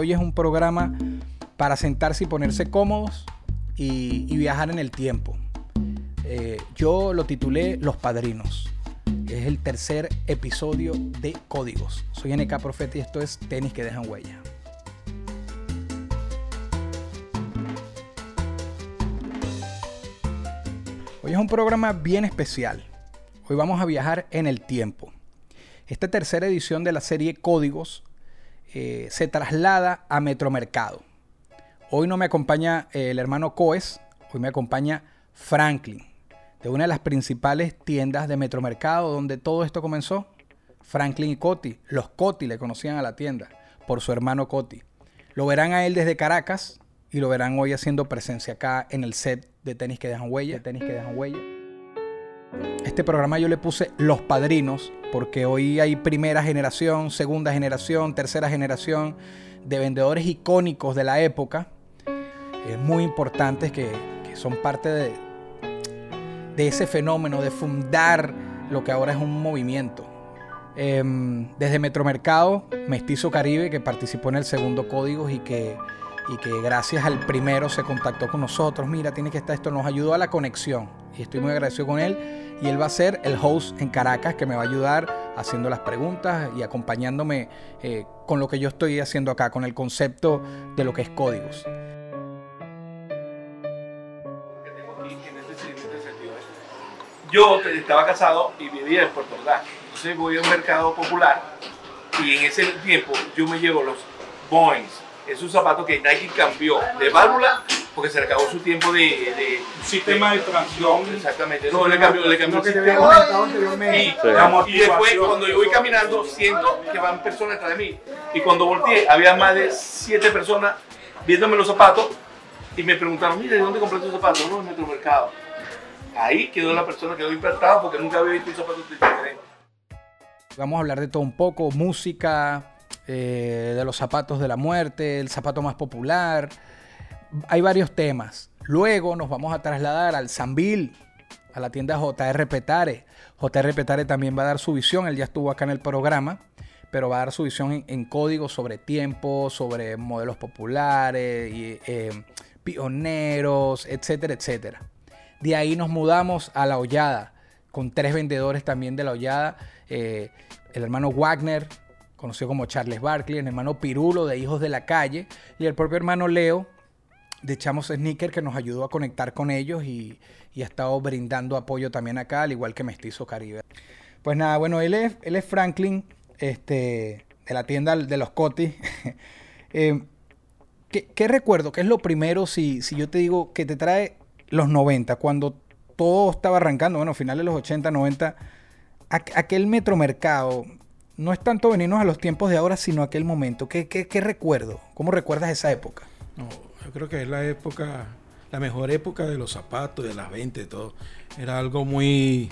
Hoy es un programa para sentarse y ponerse cómodos y, viajar en el tiempo. Eh, yo lo titulé Los Padrinos. Es el tercer episodio de Códigos. Soy NK Profeta y esto es Tenis que dejan huella. Hoy es un programa bien especial. Hoy vamos a viajar en el tiempo. Esta tercera edición de la serie Códigos eh, se traslada a Metromercado. Hoy no me acompaña eh, el hermano Coes, hoy me acompaña Franklin, de una de las principales tiendas de Metromercado donde todo esto comenzó. Franklin y Coti, los Coti le conocían a la tienda por su hermano Coti. Lo verán a él desde Caracas y lo verán hoy haciendo presencia acá en el set de tenis que dejan huella, de tenis que dejan huella. Este programa yo le puse Los Padrinos porque hoy hay primera generación, segunda generación, tercera generación de vendedores icónicos de la época, eh, muy importantes que, son parte de, de ese fenómeno de fundar lo que ahora es un movimiento. Eh, desde Metromercado, Mestizo Caribe, que participó en el segundo código y que, y que gracias al primero se contactó con nosotros. Mira, tiene que estar esto, nos ayudó a la conexión y estoy muy agradecido con él. Y él va a ser el host en Caracas que me va a ayudar haciendo las preguntas y acompañándome eh, con lo que yo estoy haciendo acá, con el concepto de lo que es códigos. Yo estaba casado y vivía en Puerto Ordaz. Entonces voy a un mercado popular y en ese tiempo yo me llevo los Boeings, esos zapatos que Nike cambió de válvula porque se le acabó su tiempo de... de sistema de tracción. Exactamente, no, le cambió, le cambió el sistema. Y, La y después cuando yo voy caminando siento que van personas detrás de mí. Y cuando volteé había más de siete personas viéndome los zapatos y me preguntaron, mira, ¿de dónde compraste tus zapatos? No, en nuestro mercado. Ahí quedó la persona que quedó impactada porque nunca había visto un zapato diferente. Vamos a hablar de todo un poco, música, eh, de los zapatos de la muerte, el zapato más popular. Hay varios temas. Luego nos vamos a trasladar al Sambil, a la tienda JR Petare. JR Petare también va a dar su visión, él ya estuvo acá en el programa, pero va a dar su visión en, códigos sobre tiempo, sobre modelos populares, y, eh, pioneros, etcétera, etcétera. De ahí nos mudamos a La Hollada, con tres vendedores también de La Hollada. eh, el hermano Wagner, conocido como Charles Barkley, el hermano Pirulo de Hijos de la Calle y el propio hermano Leo de Chamos Sneaker que nos ayudó a conectar con ellos y, y ha estado brindando apoyo también acá, al igual que Mestizo Caribe. Pues nada, bueno, él es, él es Franklin, este, de la tienda de los Cotis. Eh, ¿qué, qué recuerdo? ¿Qué es lo primero si, si yo te digo que te trae los 90, cuando todo estaba arrancando, bueno, finales de los 80, 90, aqu- aquel metromercado, no es tanto venirnos a los tiempos de ahora, sino aquel momento. ¿Qué, recuerdo? ¿Cómo recuerdas esa época? No, yo creo que es la época, la mejor época de los zapatos, de las ventas, y todo. Era algo muy,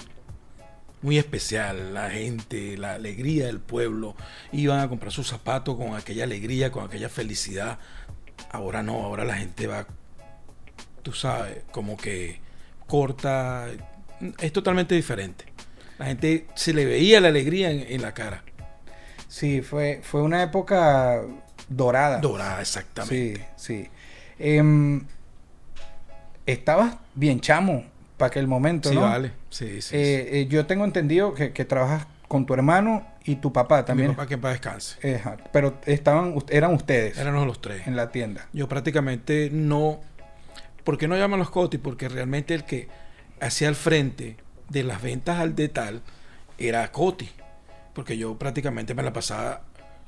muy especial. La gente, la alegría del pueblo, iban a comprar sus zapatos con aquella alegría, con aquella felicidad. Ahora no, ahora la gente va, tú sabes, como que corta. Es totalmente diferente. La gente se le veía la alegría en la cara. Sí, fue, fue una época dorada. Dorada, exactamente. Sí, sí. Em, estabas bien chamo para aquel momento, Sí, ¿no? vale. Sí, sí. Eh, eh, yo tengo entendido que, que trabajas con tu hermano y tu papá también. Mi papá que paz descanse. Ajá, Pero estaban, eran ustedes Éramos los tres. en la tienda. Yo prácticamente no. ¿Por qué no llaman los Coti? Porque realmente el que hacía el frente de las ventas al detal era Coti. Porque yo prácticamente me la pasaba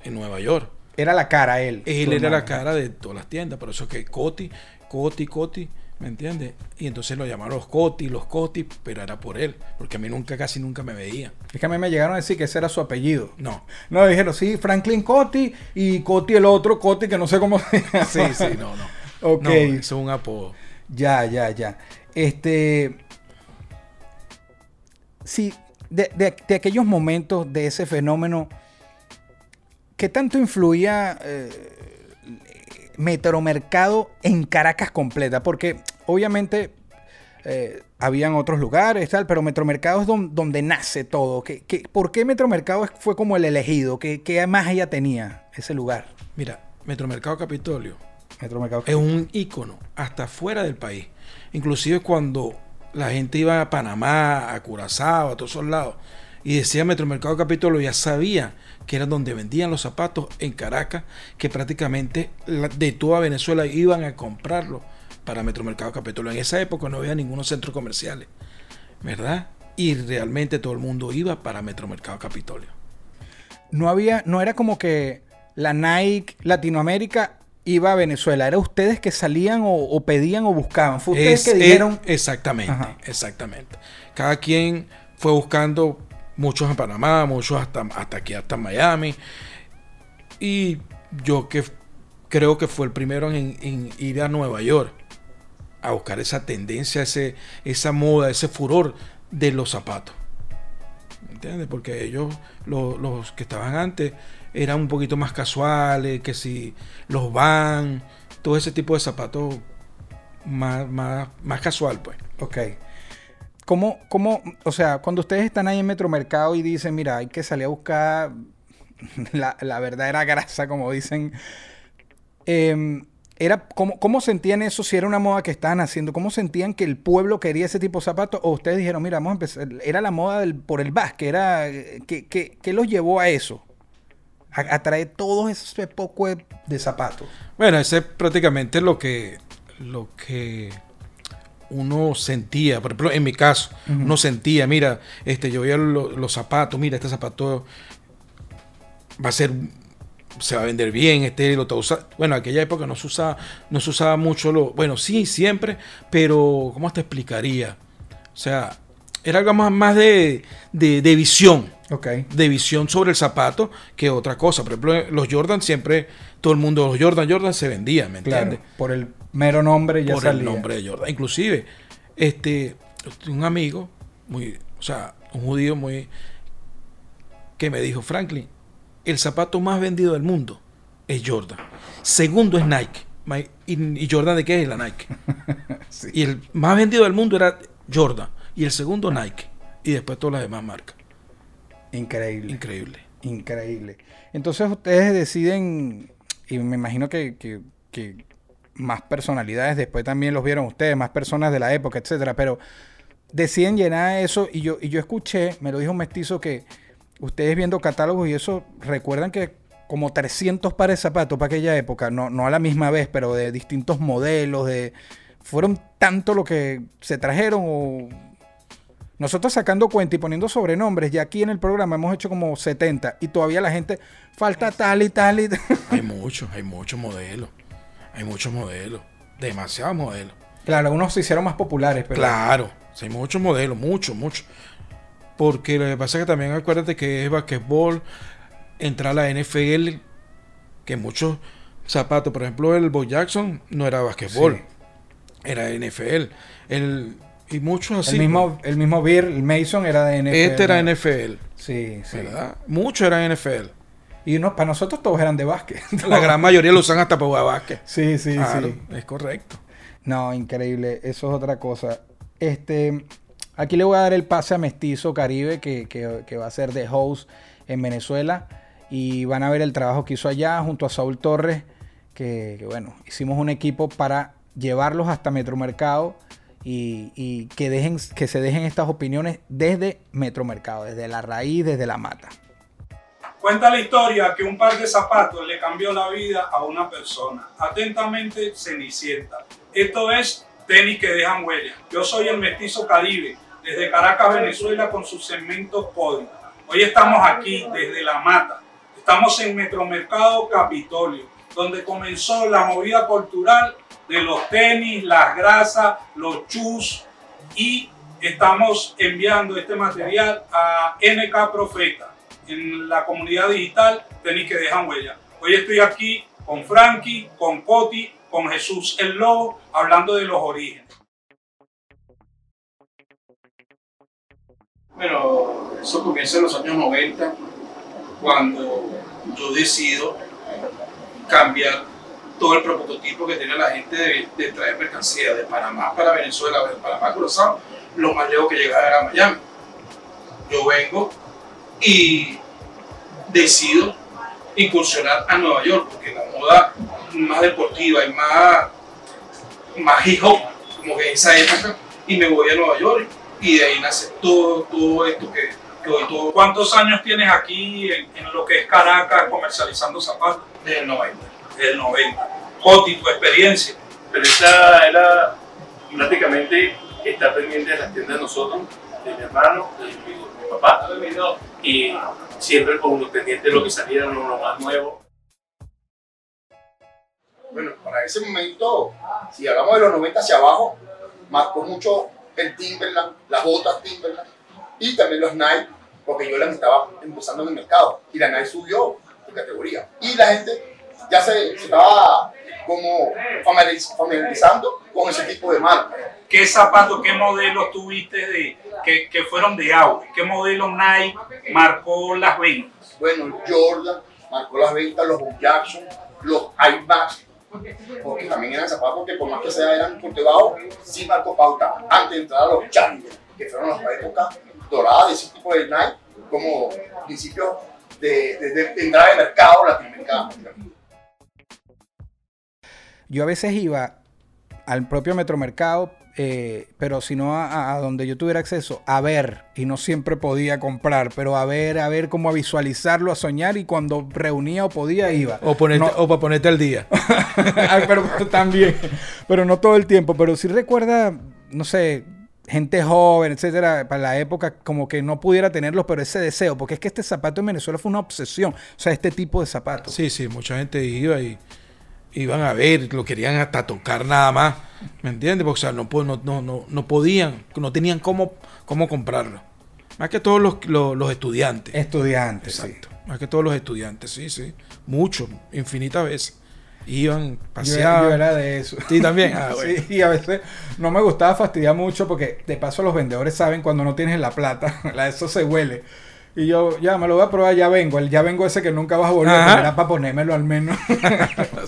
en Nueva York. Era la cara él. Él era la cara de todas las tiendas. Por eso que Coti, Coti, Coti. ¿Me entiendes? Y entonces lo llamaron los Coti, los Coti, pero era por él, porque a mí nunca, casi nunca me veía. Es que a mí me llegaron a decir que ese era su apellido. No. No, dijeron, sí, Franklin Coti y Coti el otro, Coti que no sé cómo se llama. Sí, sí, no, no. Ok. No, eso es un apodo. Ya, ya, ya. Este. Sí, de, de- de aquellos momentos, de ese fenómeno, ¿qué tanto influía eh, Metromercado en Caracas completa? Porque obviamente eh, habían otros lugares, tal, pero Metromercado es don- donde nace todo. ¿Qué, qué- por qué Metromercado fue como el elegido? ¿Qué, qué más ella tenía ese lugar? Mira, Metromercado Capitolio Metromercado. es un ícono hasta fuera del país. Inclusive cuando la gente iba a Panamá, a Curazao, a todos esos lados, y decía Metromercado Capitolio, ya sabía que era donde vendían los zapatos en Caracas, que prácticamente de toda Venezuela iban a comprarlo para Metromercado Capitolio. En esa época no había ningunos centros comerciales, ¿verdad? Y realmente todo el mundo iba para Metromercado Capitolio. no había, no era como que la Nike Latinoamérica iba a Venezuela, era ustedes que salían o, o pedían o buscaban. Fue ustedes Es- que dijeron, exactamente, Ajá. exactamente. Cada quien fue buscando muchos en Panamá, muchos hasta, hasta aquí, hasta Miami. Y yo que creo que fue el primero en, en ir a Nueva York a buscar esa tendencia, ese, esa moda, ese furor de los zapatos. ¿Entiendes? Porque ellos, lo- los que estaban antes, eran un poquito más casuales, que si los van, todo ese tipo de zapatos más, más, más casual, pues. ok. ¿Cómo, cómo, o sea, cuando ustedes están ahí en Metromercado y dicen, mira, hay que salir a buscar la, la verdadera grasa, como dicen, em, era, ¿cómo, ¿cómo sentían eso si era una moda que estaban haciendo? ¿Cómo sentían que el pueblo quería ese tipo de zapatos? ¿O ustedes dijeron, mira, vamos a empezar, era la moda del, por el básquet, era, ¿qué, qué, qué los llevó a eso? A, a traer todo ese poco de, de zapatos. Bueno, ese es prácticamente lo que, lo que uno sentía. Por ejemplo, en mi caso, uno sentía, mira, este, yo veía lo- los zapatos, mira, este zapato va a ser, se va a vender bien, este lo está usando. Bueno, en aquella época no se usaba, no se usaba mucho lo, bueno, sí, siempre, pero ¿cómo te explicaría? O sea, era algo más, más de, de, de visión Ok. de visión sobre el zapato que otra cosa. Por ejemplo, los Jordan siempre, todo el mundo, los Jordan, Jordan se vendía, ¿me Claro, entiendes? por el mero nombre ya Por salía. el nombre de Jordan. Inclusive, este, un amigo, muy, o sea, un judío muy, que me dijo, Franklin, el zapato más vendido del mundo es Jordan. Segundo es Nike. ¿Y, y Jordan de qué es la Nike? Sí. Y el más vendido del mundo era Jordan. Y el segundo Nike. Y después todas las demás marcas. Increíble. Increíble. Increíble. Entonces ustedes deciden, y me imagino que, que- que más personalidades después también los vieron ustedes, más personas de la época, etcétera, pero deciden llenar eso y yo, y yo escuché, me lo dijo un mestizo que ustedes viendo catálogos y eso, recuerdan que como 300 pares de zapatos para aquella época, no, no a la misma vez, pero de distintos modelos, de fueron tanto lo que se trajeron o nosotros sacando cuenta y poniendo sobrenombres, ya aquí en el programa hemos hecho como 70 y todavía la gente falta tal y tal y tal. Hay muchos, hay muchos modelos. Hay muchos modelos. Demasiados modelos. Claro, algunos se hicieron más populares, pero Claro, hay muchos modelos, muchos, muchos. Porque lo que pasa es que también acuérdate que es basquetbol, entra la NFL, que muchos zapatos, por ejemplo, el Bo Jackson no era basquetbol, Sí. era NFL. El, y muchos así. el mismo el mismo Beer, el Mason era de NFL. Este era. NFL, Sí, sí. ¿verdad? Muchos eran NFL. Y no, para nosotros todos eran de básquet. La gran mayoría lo usan hasta para jugar básquet. Sí, sí, Claro, sí. es correcto. No, increíble. Eso es otra cosa. Este, aquí le voy a dar el pase a Mestizo Caribe, que, que- que va a ser de host en Venezuela. Y van a ver el trabajo que hizo allá junto a Saúl Torres, que, que, bueno, hicimos un equipo para llevarlos hasta Metromercado y, que, dejen, que se dejen estas opiniones desde Metromercado, desde la raíz, desde la mata. Cuenta la historia que un par de zapatos le cambió la vida a una persona. Atentamente, Cenicienta. Esto es tenis que dejan huella. Yo soy el mestizo Caribe, desde Caracas, Venezuela, con sus segmentos código. Hoy estamos aquí desde La Mata. Estamos en Metromercado Capitolio, donde comenzó la movida cultural de los tenis, las grasas, los chus y estamos enviando este material a NK Profeta en la comunidad digital Tenis que dejan huella. Hoy estoy aquí con Frankie, con Coti, con Jesús el Lobo, hablando de los orígenes. Bueno, eso comienza en los años 90, cuando yo decido cambiar todo el prototipo que tenía la gente de, de traer mercancía de Panamá para Venezuela, de Panamá Curazao, lo más lejos que llegaba era Miami. Yo vengo y decido incursionar a Nueva York, porque la moda más deportiva y más, más hip hop, como que en esa época, y me voy a Nueva York y de ahí nace todo, todo esto que, que hoy todo ¿Cuántos años tienes aquí en, en lo que es Caracas comercializando zapatos? desde el 90. Del 90. Coti, tu experiencia. Pero esa era prácticamente estar pendiente de las tiendas de nosotros, de mi hermano, de mi, mi papá, y siempre con pendiente de lo que saliera, lo, lo más nuevo. Bueno, para ese momento, si hablamos de los 90 hacia abajo, marcó mucho el Timberland, las botas Timberland y también los Nike, porque yo las estaba empezando en el mercado y la Nike subió de categoría. Y la gente ya se, se estaba como familiariz- familiarizando con ese tipo de marcas. ¿Qué zapatos, qué modelos tuviste de, que, que fueron de auge? ¿Qué modelo Nike marcó las ventas? Bueno, Jordan marcó las ventas, los Bob Jackson, los Max, porque también eran zapatos que por más que sea eran cultivados, sí marcó pauta antes de entrar a los Challenger, que fueron las épocas doradas de ese tipo de Nike, como principio de, de, de- de entrada de mercado latinoamericano. Yo a veces iba al propio Metromercado, eh, pero si no a, a donde yo tuviera acceso, a ver, y no siempre podía comprar, pero a ver, a ver cómo a visualizarlo, a soñar, y cuando reunía o podía, iba. O, ponerte, No. o para ponerte al día. Pero también, pero no todo el tiempo, pero sí recuerda, no sé, gente joven, etcétera, para la época como que no pudiera tenerlos, pero ese deseo, porque es que este zapato en Venezuela fue una obsesión, o sea, este tipo de zapatos. Sí, sí, mucha gente iba y iban a ver, lo querían hasta tocar nada más, ¿me entiendes? Porque o sea, no, no, no, no, podían, no tenían cómo, cómo comprarlo. Más que todos los, los, los estudiantes. Estudiantes, sí. Exacto. Más que todos los estudiantes, sí, sí. Muchos, infinitas veces. Iban, Yo, paseaban. yo era de eso. Sí, también. Ah, bueno. Sí, y a veces no me gustaba fastidiar mucho porque de paso los vendedores saben cuando no tienes la plata, la eso se huele. Y yo, ya me lo voy a probar, ya vengo. El ya vengo ese que nunca vas a volver, pero era para ponérmelo al menos.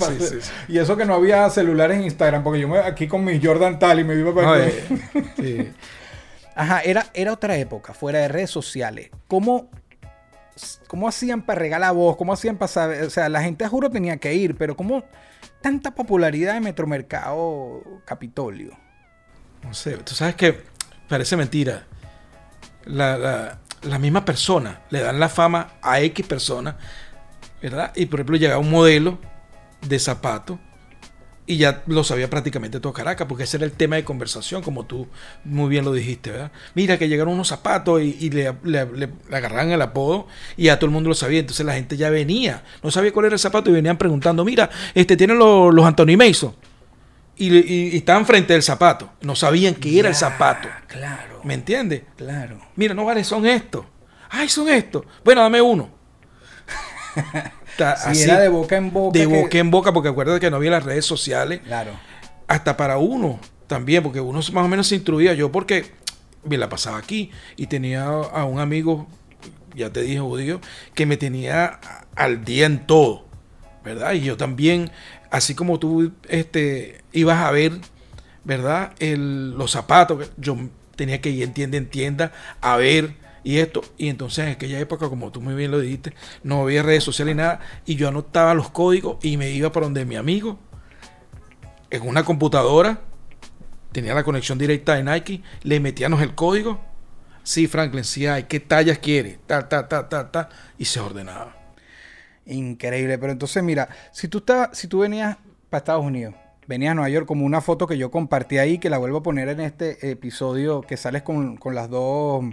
Sí, sí, sí. Y eso que no había celulares en Instagram, porque yo me, aquí con mi Jordan Tal y me iba para sí. Ajá, era, era otra época, fuera de redes sociales. ¿Cómo, cómo hacían para regalar voz? ¿Cómo hacían para saber? O sea, la gente, juro, tenía que ir, pero ¿cómo tanta popularidad de Metromercado Capitolio? No sé, tú sabes que parece mentira. La, la, la misma persona le dan la fama a X persona, ¿verdad? Y por ejemplo llega un modelo de zapato y ya lo sabía prácticamente todo Caracas, porque ese era el tema de conversación, como tú muy bien lo dijiste, ¿verdad? Mira que llegaron unos zapatos y, le- le agarraban el apodo y ya todo el mundo lo sabía, entonces la gente ya venía, no sabía cuál era el zapato y venían preguntando, mira, este tienen los, los Anthony Mason. Y, y- y estaban frente del zapato, no sabían que era el zapato. Claro, ¿Me entiendes? claro. Mira, no vale, son estos. Ay, son estos. Bueno, dame uno. Así, era de boca en boca. de que- boca en boca, porque acuérdate que no había las redes sociales. Claro. Hasta para uno también, porque uno más o menos se instruía. Yo porque me la pasaba aquí y tenía a un amigo, ya te dije, judío, que me tenía al día en todo, ¿verdad? Y yo también, así como tú este, ibas a ver, ¿verdad? El, los zapatos, yo tenía que ir en tienda en tienda a ver y esto. Y entonces en aquella época, como tú muy bien lo dijiste, no había redes sociales ni nada. Y yo anotaba los códigos y me iba para donde mi amigo, en una computadora, tenía la conexión directa de Nike, le metíamos el código. Sí, Franklin, sí hay. ¿Qué tallas quiere? Ta, ta, ta, ta, ta. Y se ordenaba. Increíble. Pero entonces, mira, si tú, estabas, si tú venías para Estados Unidos, venías a Nueva York, como una foto que yo compartí ahí, que la vuelvo a poner en este episodio, que sales con, con las dos,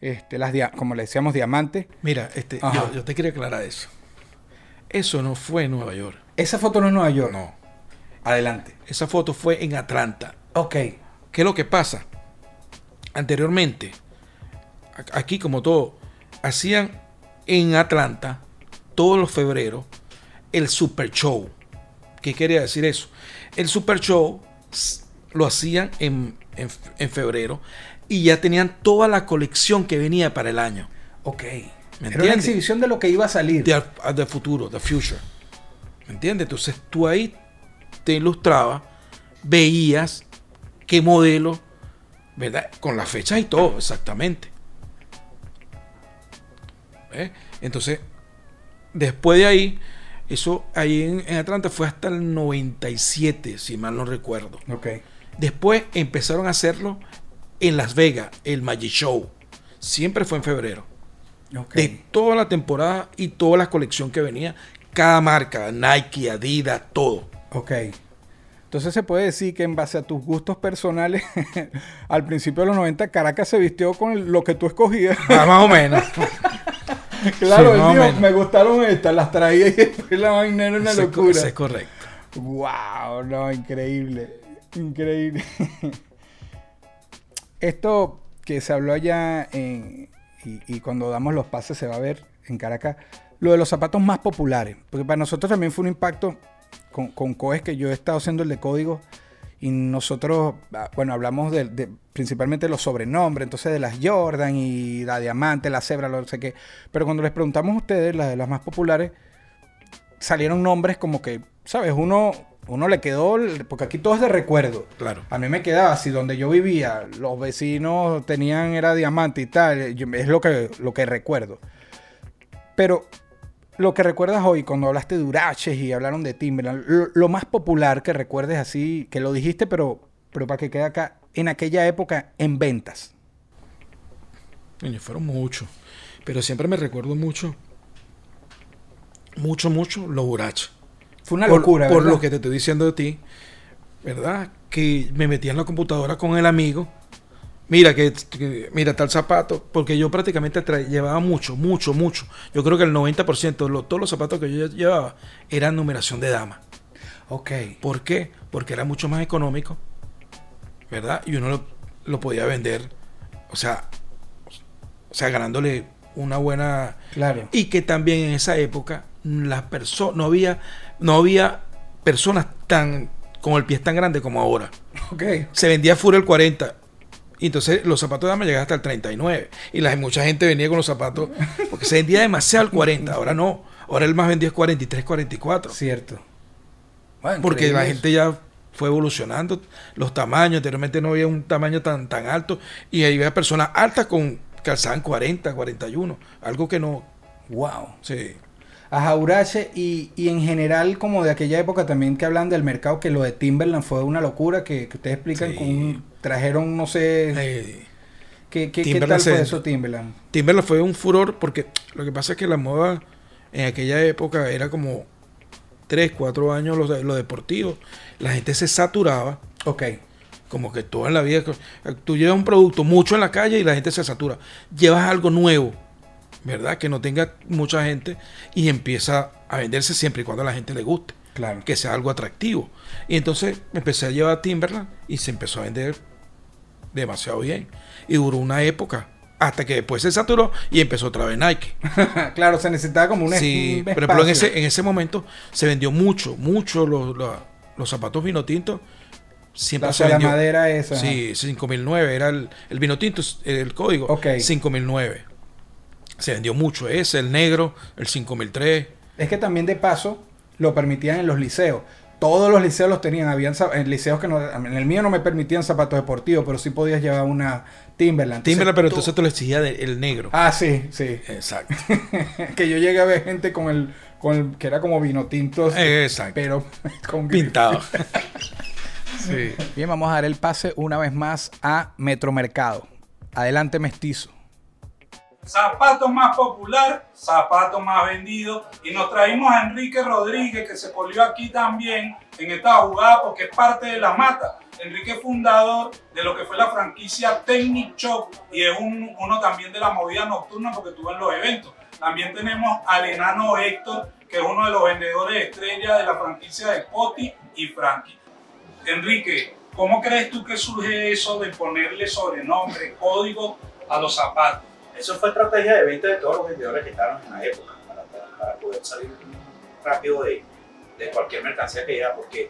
este, las como le decíamos, diamantes. Mira, este, yo, yo te quería aclarar eso. Eso no fue en Nueva York. Esa foto no es Nueva York. No. Adelante. Esa foto fue en Atlanta. Ok. ¿Qué es lo que pasa? Anteriormente, aquí como todo, hacían en Atlanta todos los febreros el Super Show. ¿Qué quería decir eso? El Super Show lo hacían en, en- en febrero y ya tenían toda la colección que venía para el año. Ok. ¿Me Era una exhibición de lo que iba a salir. De, de futuro, the future. ¿Me entiendes? Entonces tú ahí te ilustrabas, veías qué modelo, ¿verdad? Con las fechas y todo, exactamente. Entonces, después de ahí, eso ahí en, en Atlanta fue hasta el 97, si mal no recuerdo. Ok. Después empezaron a hacerlo en Las Vegas, el Magic Show. Siempre fue en febrero de toda la temporada y toda la colección que venía. Cada marca, Nike, Adidas, todo. Ok. Entonces se puede decir que en base a tus gustos personales, al principio de los 90, Caracas se vistió con lo que tú escogías. Ah, más o menos. claro, Sí, él más o dijo, menos. me gustaron estas, las traía y después la vaina era una locura. eso es correcto. Wow, no, increíble. Increíble. Esto que se habló allá en- y, y cuando damos los pases se va a ver en Caracas, lo de los zapatos más populares. Porque para nosotros también fue un impacto con, con COES que yo he estado haciendo el de código y nosotros, ah, bueno, hablamos de, de- principalmente de los sobrenombres, entonces de las Jordan y la Diamante, la Zebra, lo no sé qué. Pero cuando les preguntamos a ustedes, las de las más populares, salieron nombres como que, ¿sabes? Uno, uno le quedó, porque aquí todo es de recuerdo. Claro. A mí me quedaba así, donde yo vivía, los vecinos tenían, era diamante y tal, es lo que, lo que recuerdo. Pero lo que recuerdas hoy, cuando hablaste de Uraches y hablaron de Timberland, lo, lo más popular que recuerdes así, que lo dijiste, pero, pero para que quede acá, en aquella época, en ventas. Fueron muchos. Pero siempre me recuerdo mucho, mucho, mucho los burachos. Fue una por, locura, por ¿verdad? lo que te estoy diciendo de ti, ¿verdad? Que me metía en la computadora con el amigo. Mira, que, que- mira tal zapato, porque yo prácticamente llevaba mucho, mucho, mucho. Yo creo que el 90% de lo- todos los zapatos que yo llevaba eran numeración de dama. Ok. ¿Por qué? Porque era mucho más económico, ¿verdad? Y uno lo, lo podía vender, o sea, o sea, ganándole una buena Claro. y que también en esa época las personas no había no había personas tan con el pie tan grande como ahora. Ok. Se vendía fuera el 40 y entonces los zapatos de dama llegaban hasta el 39 y la, mucha gente venía con los zapatos porque se vendía demasiado el 40, ahora no. Ahora el más vendido es 43, 44. Cierto. Bueno, Porque la gente ya fue evolucionando los tamaños. Anteriormente no había un tamaño tan, tan alto. Y ahí había personas altas con calzaban 40, 41. Algo que no. Wow. Sí. A Jaurache y, y en general como de aquella época también que hablan del mercado que lo de Timberland fue una locura que, que ustedes explican Sí. con un- trajeron no sé Eh, qué, qué- tal fue eso Timberland Timberland fue un furor porque lo que pasa es que la moda en aquella época era como 3, 4 años lo, lo deportivo. La gente se saturaba. ok Como que toda la vida. Tú llevas un producto mucho en la calle y la gente se satura. Llevas algo nuevo, ¿verdad? Que no tenga mucha gente y empieza a venderse siempre y cuando a la gente le guste. claro Que sea algo atractivo. Y entonces empecé a llevar Timberland y se empezó a vender demasiado bien. Y duró una época. Hasta que después se saturó y empezó otra vez Nike. claro se necesitaba como un, Sí, un ejemplo, en ese, en ese momento se vendió mucho, mucho los, los, los zapatos vino tinto. Siempre la, se la vendió. madera esa Sí, 5009 era el, el vino tinto, el código. Ok. 5009. Se vendió mucho ese, el negro, el 5003. es que también de paso lo permitían en los liceos todos los liceos los tenían habían en liceos que no en el mío no me permitían zapatos deportivos pero sí podías llevar una Timberland Entonces, Timberland, pero tú- entonces te lo exigía de- el negro. ah sí sí Exacto. que yo llegué a ver gente con el, con el que era como vino tinto, Exacto. pero con. Pintado. sí. Bien, vamos a dar el pase una vez más a Metromercado. Adelante, mestizo. Zapato más popular, zapato más vendido. Y nos traímos a Enrique Rodríguez, que se polió aquí también en esta jugada porque es parte de la mata. Enrique fundador de lo que fue la franquicia Technic Shop y es un- uno también de la movida nocturna porque estuvo en los eventos. También tenemos al enano Héctor, que es uno de los vendedores estrella de la franquicia de Poti y Frankie. Enrique, ¿cómo crees tú que surge eso de ponerle sobrenombre, código a los zapatos? Eso fue estrategia de venta de todos los vendedores que estaban en la época, para, para- poder salir rápido de, de cualquier mercancía que llegara, porque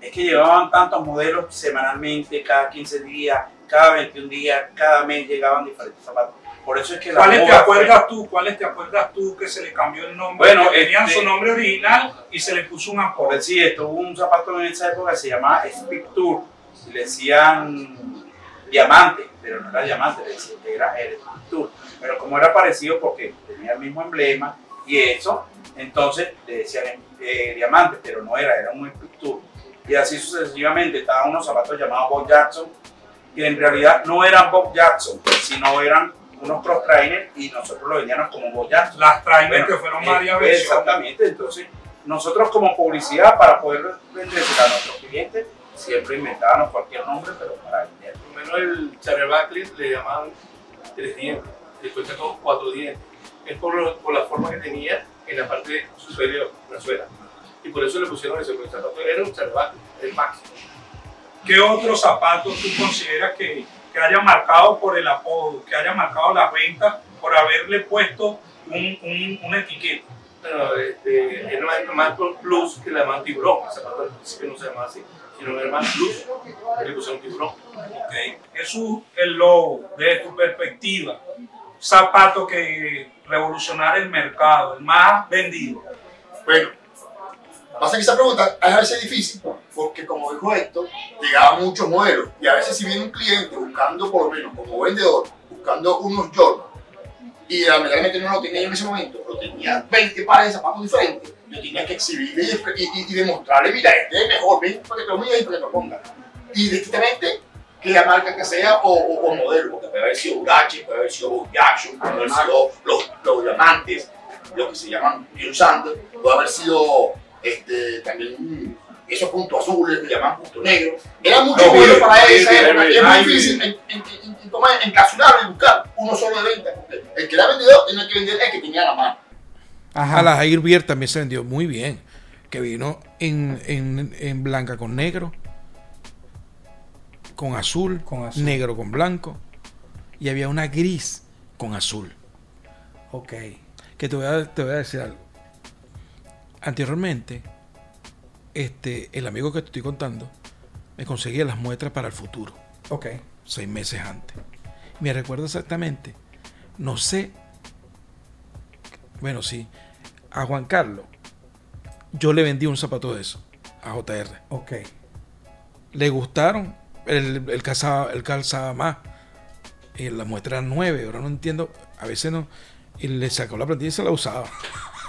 es que llevaban tantos modelos semanalmente, cada 15 días, cada 21 días, cada mes llegaban diferentes zapatos. Por eso es que la ¿Cuáles te fue- acuerdas tú? ¿Cuáles te acuerdas tú que se le cambió el nombre? Bueno, tenían este- su nombre original y se le puso un apodo. decir esto, hubo un zapato en esa época que se llamaba Speed Tour, y le decían diamante, pero no era diamante, era el Tour. Pero como era parecido porque tenía el mismo emblema y eso, entonces le decían eh, diamante, pero no era, era un Tour. Y así sucesivamente, estaban unos zapatos llamados Bob Jackson, que en realidad no eran Bob Jackson, sino eran unos cross trainers y nosotros lo vendíamos como Bob Jackson. Las trainers Bueno, que fueron eh, varias veces. Exactamente, entonces nosotros como publicidad para poder venderse a nuestros clientes siempre inventábamos cualquier nombre, pero para vender. Por lo menos el Charlie Buckley le llamaban tres dientes, después sacó cuatro dientes. Es por, lo- por la forma que tenía en la parte superior, la suela. Y por eso le pusieron ese porque el zapato era un Charlie Buckley, el máximo. ¿Qué otros zapatos tú consideras que, que haya marcado por el apodo, que haya marcado las ventas por haberle puesto un, un, una etiqueta? Bueno, este, era más, más por plus que la llamaban tiburón. El zapato al principio no se llamaba así, sino era más que le pusieron tiburón. Ok, Jesús, el logo, desde tu perspectiva, zapato que revolucionara el mercado, el más vendido. Bueno, pasa que esa pregunta es a veces difícil, porque como dijo Héctor, llegaban muchos modelos. Y a veces si viene un cliente buscando, por lo menos como vendedor, buscando unos Jordan, y lamentablemente no lo tenía yo en ese momento, pero tenía 20 pares de zapatos diferentes, yo tenía que exhibirle y, y- y demostrarle, mira, este es mejor, ven para que lo mire y para que lo ponga. Y distintivamente, que la marca que sea o, o- o modelo, porque puede haber sido Urache, puede haber sido Bob Jackson, puede haber sido los, los diamantes, lo que se llaman John Sanders, puede haber sido este, también mm, esos puntos azules que llaman puntos negros. Era mucho No, bueno para esa época es muy difícil en, en, en, y buscar uno solo de venta. El que era vendedor tenía que vender el que tenía la mano. Ajá. A la Jair Bier también se vendió muy bien. Que vino en, en- en blanca con negro, con azul, Con azul. negro con blanco. Y había una gris con azul. Ok. Que te voy a, te voy a decir algo. Anteriormente, este, el amigo que te estoy contando me conseguía las muestras para el futuro, Ok. seis meses antes. Me recuerdo exactamente, no sé, bueno, sí, a Juan Carlos, yo le vendí un zapato de eso, a JR. Ok. Le gustaron, él, él calzaba, él calzaba más. Y la muestra era nueve, ahora no entiendo, a veces no. Y le sacó la plantilla y se la usaba.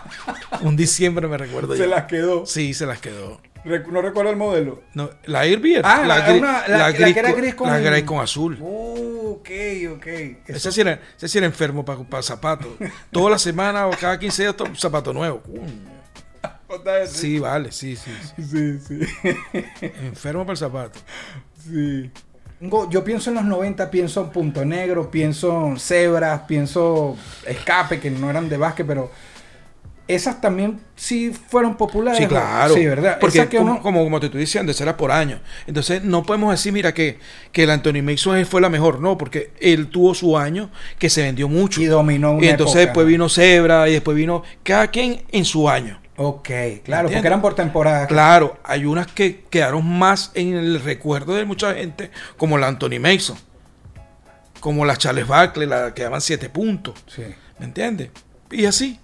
Un diciembre me recuerdo Se yo. las quedó. Sí, se las quedó. No recuerdo el modelo. No, la Airbeer. Ah, la, la- gris- una- la- la la que era gris con- la gris con azul. Uh, ok, ok. Ese sí era, ese sí era enfermo para zapatos. Toda la semana o cada 15 días to- zapato nuevo. Sí, vale, sí, sí, sí. Sí, sí. Enfermo para el zapato. Sí. Yo pienso en los 90, pienso en Punto Negro, pienso en Cebras, pienso Escape, que no eran de básquet, pero esas también sí fueron populares. Sí, claro. Sí, ¿verdad? Porque que como, uno- como, como te estoy diciendo, eso era por año. Entonces no podemos decir, mira, que, que el Anthony Mason fue la mejor. No, porque él tuvo su año que se vendió mucho. Y dominó una Y entonces época. después vino Zebra y después vino cada quien en su año. Ok, claro, porque eran por temporada. Claro, hay unas que quedaron más en el recuerdo de mucha gente, como la Anthony Mason, como la Charles Barkley, la que daban siete puntos. Sí. ¿Me entiendes? Y así.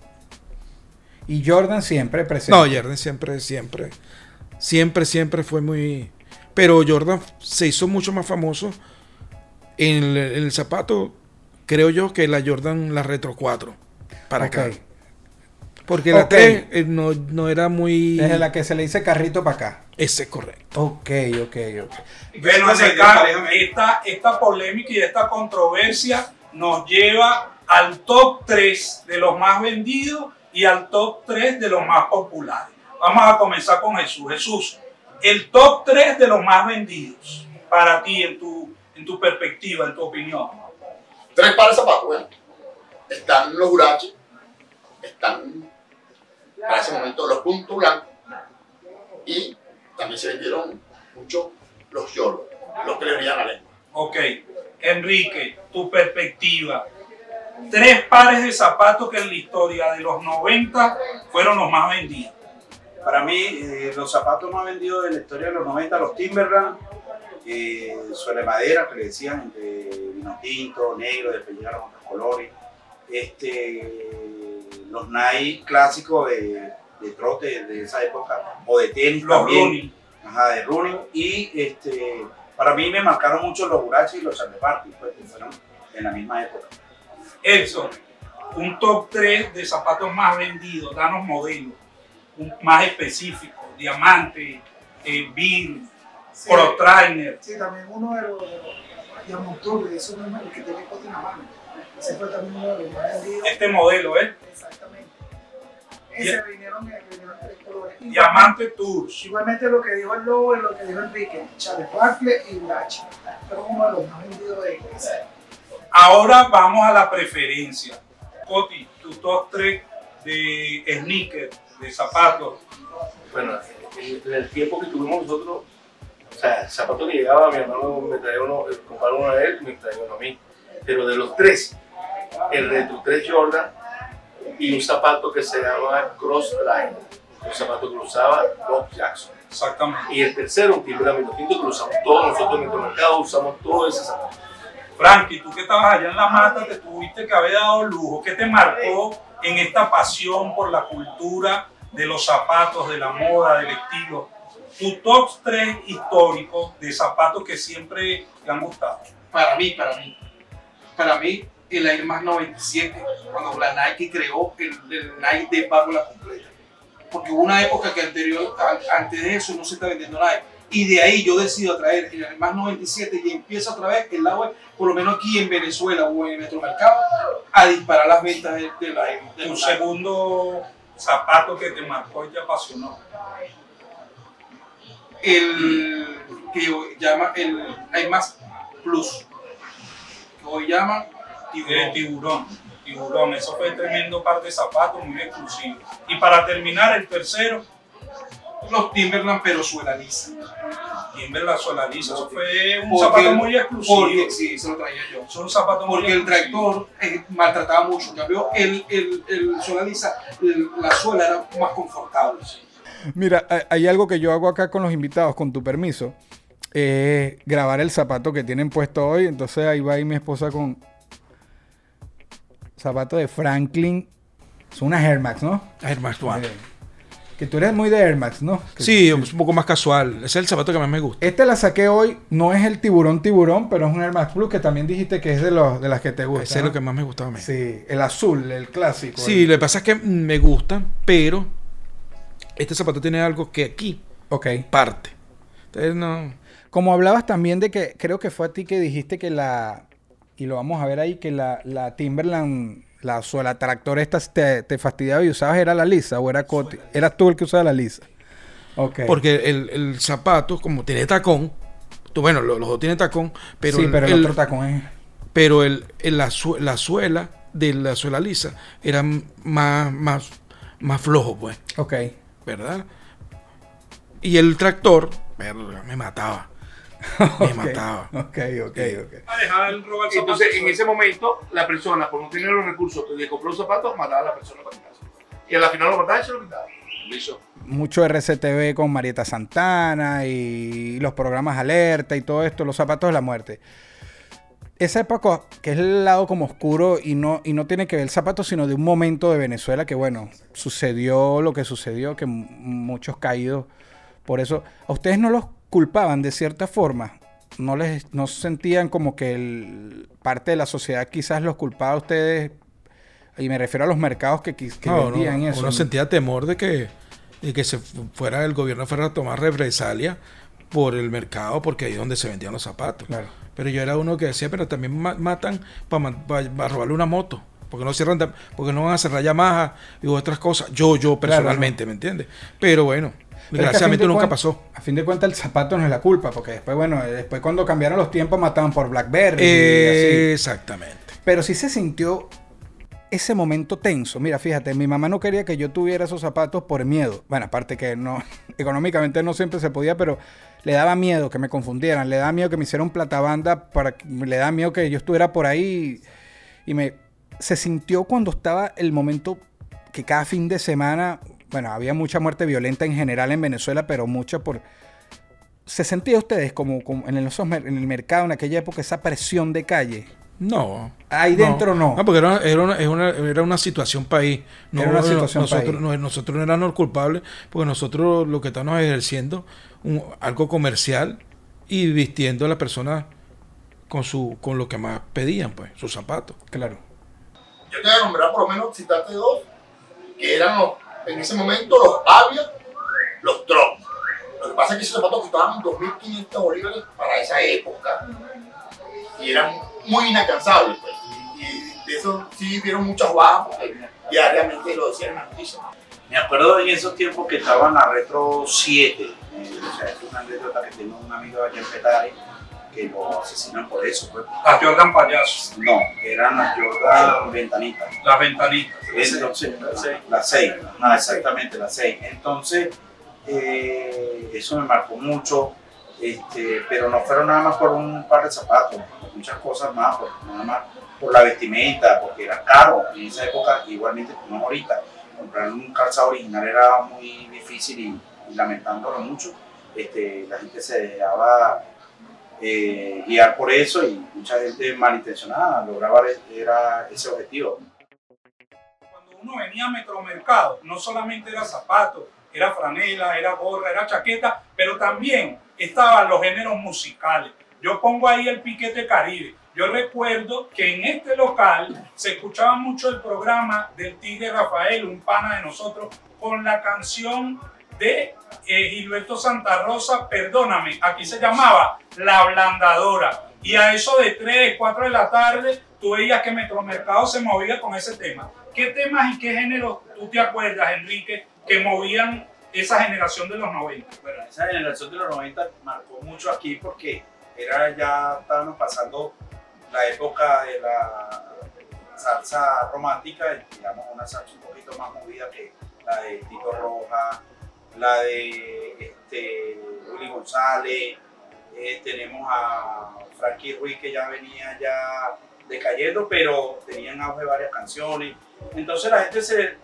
Y Jordan siempre presente. No, Jordan siempre, siempre, siempre, siempre fue muy... Pero Jordan se hizo mucho más famoso en el, en el zapato, creo yo, que la Jordan, la Retro 4, para acá. Porque la Ok. 3 eh, no, no era muy... Desde la que se le dice carrito para acá. Ese es correcto. Ok, ok, ok. Bueno, esta, esta polémica y esta controversia nos lleva al top 3 de los más vendidos y al top 3 de los más populares. Vamos a comenzar con Jesús. Jesús, el top 3 de los más vendidos para ti, en tu, en tu perspectiva, en tu opinión. Tres pares de zapatos, bueno. Están los Urachi, están para ese momento los puntos blancos y también se vendieron mucho los Jordan, los que le brillan la lengua. Ok, Enrique, tu perspectiva. Tres pares de zapatos que en la historia de los 90 fueron los más vendidos. Para mí, eh, los zapatos más vendidos de la historia de los 90, los Timberland, eh, suele madera, que le decían, de vino tinto, negro, después llegaron otros colores. Este, los Nike clásicos de, de trote de esa época, o de tenis Los también. running. Ajá, de running. Y este, para mí me marcaron mucho los Burachi y los Charlie Party, pues, que fueron en la misma época. Edson, un top 3 de zapatos más vendidos, danos modelos, más específico, diamante, eh, Bill, Sí. Pro Trainer. Sí, también uno de los, Diamond Tour, de esos mismos, el que cote en la mano. Ese fue también uno de los más vendidos. Este modelo, ¿eh? Exactamente. Ese vinieron, vinieron tres colores. Diamante Tours. Igualmente lo que dijo el Lobo y lo que dijo Enrique, Charles Barkley y Blachi. Fueron uno de los más vendidos de época. Ahora vamos a la preferencia. Coti, tu top 3 de sneakers, de zapatos. Bueno, en, el tiempo que tuvimos nosotros, o sea, el zapato que llegaba, mi hermano me traía uno, el compadre uno a él, me traía uno a mí. Pero de los tres, el Retro 3 Jordan y un zapato que se llama Cross Line, un zapato que lo usaba Bob Jackson. Exactamente. Y el tercero, un Timberland Minotinto que lo usamos todos nosotros en nuestro mercado, usamos todo ese zapato. Frankie, tú que estabas allá en la mata, te tuviste que haber dado lujo. ¿Qué te marcó en esta pasión por la cultura de los zapatos, de la moda, del estilo? Tu top 3 históricos de zapatos que siempre te han gustado. Para mí, para mí. Para mí, el Air Max 97, cuando la Nike creó el, el Nike de válvula completa. Porque hubo una época que anterior, an- antes de eso no se está vendiendo Nike. Y de ahí yo decido traer el Max 97 y empieza otra vez el agua, por lo menos aquí en Venezuela o en el Metromercado, a disparar las ventas de, de la de Nike. segundo zapato que te marcó y te apasionó. el que hoy llama el Air Max Plus, que hoy llaman tiburón. Tiburón, eso fue tremendo par de zapatos muy exclusivo. Y para terminar, el tercero, los Timberland pero suela lisa. Timberland Solariza. Eso fue un Porque zapato el- muy exclusivo. Porque sí, se lo traía yo. Son zapatos muy Porque el tractor eh, maltrataba mucho. En cambio, el, el, el suela lisa, el- la suela era más confortable. Mira, hay- algo que yo hago acá con los invitados, con tu permiso. Es grabar el zapato que tienen puesto hoy. Entonces ahí va ahí mi esposa con zapato de Franklin. Son unas Air Max, ¿no? Air Max One. Eh, Que tú eres muy de Air Max, ¿no? Que- Sí, es un poco más casual. Ese es el zapato que más me gusta. Este la saqué hoy. No es el tiburón tiburón, pero es un Air Max Plus que también dijiste que es de, los, de las que te gustan. Ese es lo que más me gustaba a mí. Sí, Sí, el azul, el clásico. lo el- que pasa es que me gustan, pero este zapato tiene algo que aquí Ok. parte. Entonces no. Como hablabas también de que creo que fue a ti que dijiste que la, y lo vamos a ver ahí, que la, la Timberland, la suela tractor esta te, te fastidiaba y usabas era la lisa o era Coti. Eras tú el que usaba la lisa. Porque el, el zapato, como tiene tacón, tú, bueno, lo- los dos tienen tacón, pero, sí, el, pero el, el- otro tacón es... pero el, el- la, su- la suela de la suela lisa era más, más, más flojo, pues, Ok. ¿verdad? Y el tractor, me mataba. Me Ok, mataba. Ok, ok, ok. Robar. Entonces, en ese momento, la persona, por no tener los recursos de comprar un zapato, mataba a la persona para quitarse. Y al final lo mataba y se lo quitaba. Listo. Mucho RCTV con Marieta Santana y los programas alerta y todo esto, los zapatos de la muerte. Esa época, que es el lado como oscuro y no, y no tiene que ver el zapato, sino de un momento de Venezuela que, bueno, sucedió lo que sucedió, que muchos caídos por eso. ¿A ustedes no los culpaban de cierta forma? ¿No les no sentían como que el- parte de la sociedad quizás los culpaba a ustedes? Y me refiero a los mercados que, que No, vendían no, eso. Uno sentía temor de que, de que se fu- fuera el gobierno fuera a tomar represalia por el mercado, porque ahí es donde se vendían los zapatos. Claro. Pero yo era uno que decía, pero también ma- matan para robarle una moto. Porque no cierran, porque no van a cerrar Yamaha y otras cosas. Yo, yo personalmente, ¿me entiendes? Pero bueno, Desgraciadamente de nunca pasó. A fin de cuentas, el zapato no es la culpa, porque después, bueno, después cuando cambiaron los tiempos mataban por Blackberry. y así. exactamente. Pero sí se sintió ese momento tenso. Mira, fíjate, mi mamá no quería que yo tuviera esos zapatos por miedo. Bueno, aparte que no, económicamente no siempre se podía, pero le daba miedo que me confundieran, le daba miedo que me hicieran un platabanda, para, le daba miedo que yo estuviera por ahí y, y me se sintió cuando estaba el momento que cada fin de semana, bueno, había mucha muerte violenta en general en Venezuela, pero mucha por ¿Se sentía ustedes como, como en, el, en el mercado en aquella época esa presión de calle? No. Ahí dentro no. No, porque era, era, una, era, una, era una situación país. No, Era una situación nosotros, país. no, nosotros no éramos los culpables, porque nosotros lo que estamos ejerciendo un, algo comercial y vistiendo a la persona con su con lo que más pedían, pues, sus zapatos. Claro. Yo te voy a nombrar por lo menos, citarte dos, que eran los, en ese momento los Avia, los Drop. Lo que pasa es que esos zapatos costaban 2.500 bolívares para esa época y eran muy inalcanzables. Pues. Y, de eso sí vieron muchas bajas porque diariamente lo decían en. Me acuerdo en esos tiempos que estaba en la Retro 7. eh, o sea, es una anécdota que tengo un amigo allá en Petare que lo asesinan por eso. Pues. Las Jordan payasos, No, eran las Jordan Ventanitas. las ventanitas. Entonces, la 6, no, exactamente, la 6. Entonces, eh, eso me marcó mucho, este, pero no fueron nada más por un par de zapatos, muchas cosas más, por, nada más por la vestimenta, porque era caro en esa época, igualmente como ahorita. Comprar un calzado original era muy difícil y, y lamentándolo mucho, este, la gente se dejaba eh, guiar por eso y mucha gente malintencionada lograba era ese objetivo. Cuando uno venía a Metromercado, no solamente era zapato, era franela, era gorra, era chaqueta, pero también estaban los géneros musicales. Yo pongo ahí el piquete caribe. Yo recuerdo que en este local se escuchaba mucho el programa del Tigre Rafael, un pana de nosotros, con la canción de eh, Gilberto Santa Rosa, perdóname, aquí se llamaba La Ablandadora. Y a eso de 3, 4 de la tarde, tú veías que Metromercado se movía con ese tema. ¿Qué temas y qué géneros tú te acuerdas, Enrique, que movían esa generación de los 90? Bueno, esa generación de los 90 marcó mucho aquí porque era ya estábamos pasando la época de la salsa romántica, digamos una salsa un poquito más movida que la de Tito Roja, la de este, Willy González, eh, tenemos a Frankie Ruiz que ya venía ya decayendo, pero tenían auge varias canciones. Entonces la gente se